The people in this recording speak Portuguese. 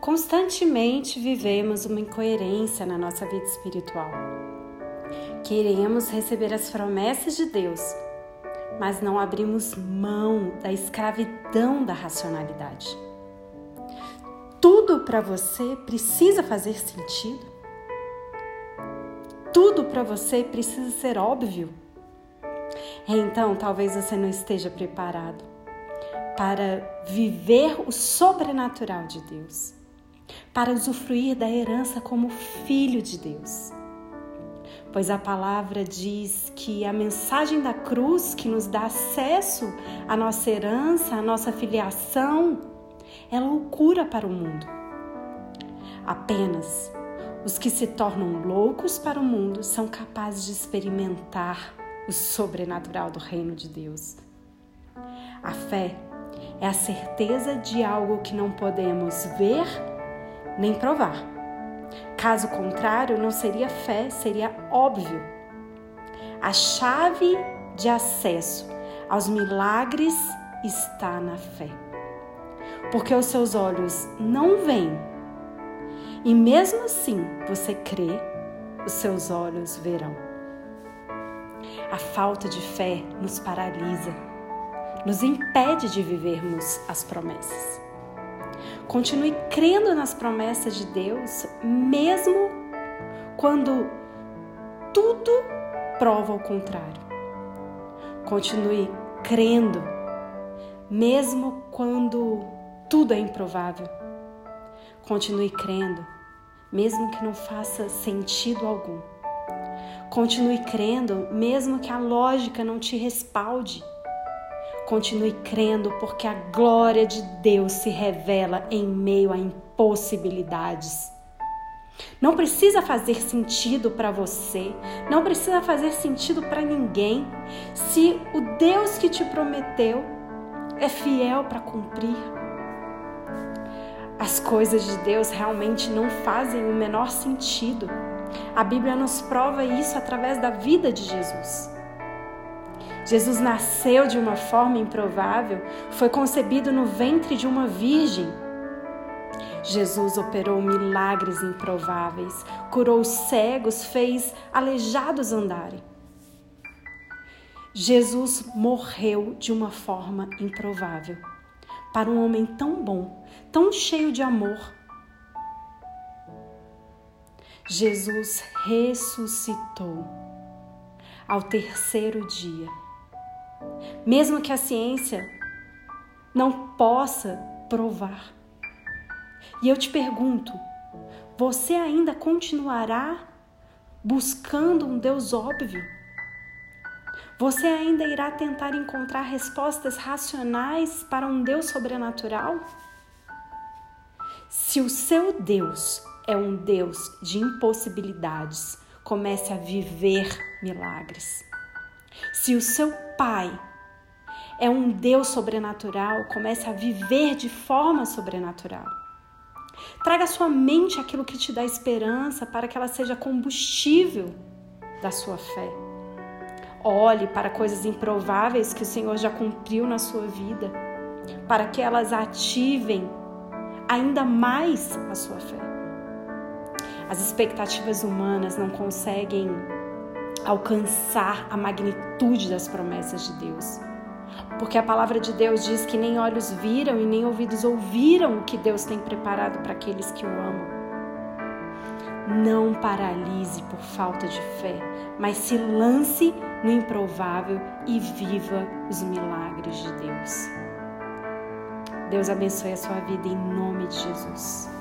Constantemente vivemos uma incoerência na nossa vida espiritual. Queremos receber as promessas de Deus, mas não abrimos mão da escravidão da racionalidade. Tudo para você precisa fazer sentido? Tudo para você precisa ser óbvio? Então, talvez você não esteja preparado para viver o sobrenatural de Deus, para usufruir da herança como filho de Deus. Pois a palavra diz que a mensagem da cruz que nos dá acesso à nossa herança, à nossa filiação, é loucura para o mundo. Apenas os que se tornam loucos para o mundo são capazes de experimentar o sobrenatural do reino de Deus. A fé é a certeza de algo que não podemos ver nem provar. Caso contrário, não seria fé, seria óbvio. A chave de acesso aos milagres está na fé. Porque os seus olhos não veem, e mesmo assim você crê, os seus olhos verão. A falta de fé nos paralisa nos impede de vivermos as promessas. Continue crendo nas promessas de Deus, mesmo quando tudo prova o contrário. Continue crendo, mesmo quando tudo é improvável. Continue crendo, mesmo que não faça sentido algum. Continue crendo, mesmo que a lógica não te respalde. Continue crendo, porque a glória de Deus se revela em meio a impossibilidades. Não precisa fazer sentido para você, não precisa fazer sentido para ninguém. Se o Deus que te prometeu é fiel para cumprir, as coisas de Deus realmente não fazem o menor sentido. A Bíblia nos prova isso através da vida de Jesus. Jesus nasceu de uma forma improvável, foi concebido no ventre de uma virgem. Jesus operou milagres improváveis, curou cegos, fez aleijados andarem. Jesus morreu de uma forma improvável. Para um homem tão bom, tão cheio de amor, Jesus ressuscitou ao terceiro dia mesmo que a ciência não possa provar. E eu te pergunto: você ainda continuará buscando um Deus óbvio? Você ainda irá tentar encontrar respostas racionais para um Deus sobrenatural? Se o seu Deus é um Deus de impossibilidades, comece a viver milagres. Se o seu pai é um Deus sobrenatural, comece a viver de forma sobrenatural. Traga à sua mente aquilo que te dá esperança para que ela seja combustível da sua fé. Olhe para coisas improváveis que o Senhor já cumpriu na sua vida, para que elas ativem ainda mais a sua fé. As expectativas humanas não conseguem alcançar a magnitude das promessas de Deus. Porque a palavra de Deus diz que nem olhos viram e nem ouvidos ouviram o que Deus tem preparado para aqueles que o amam. Não paralise por falta de fé, mas se lance no improvável e viva os milagres de Deus. Deus abençoe a sua vida em nome de Jesus.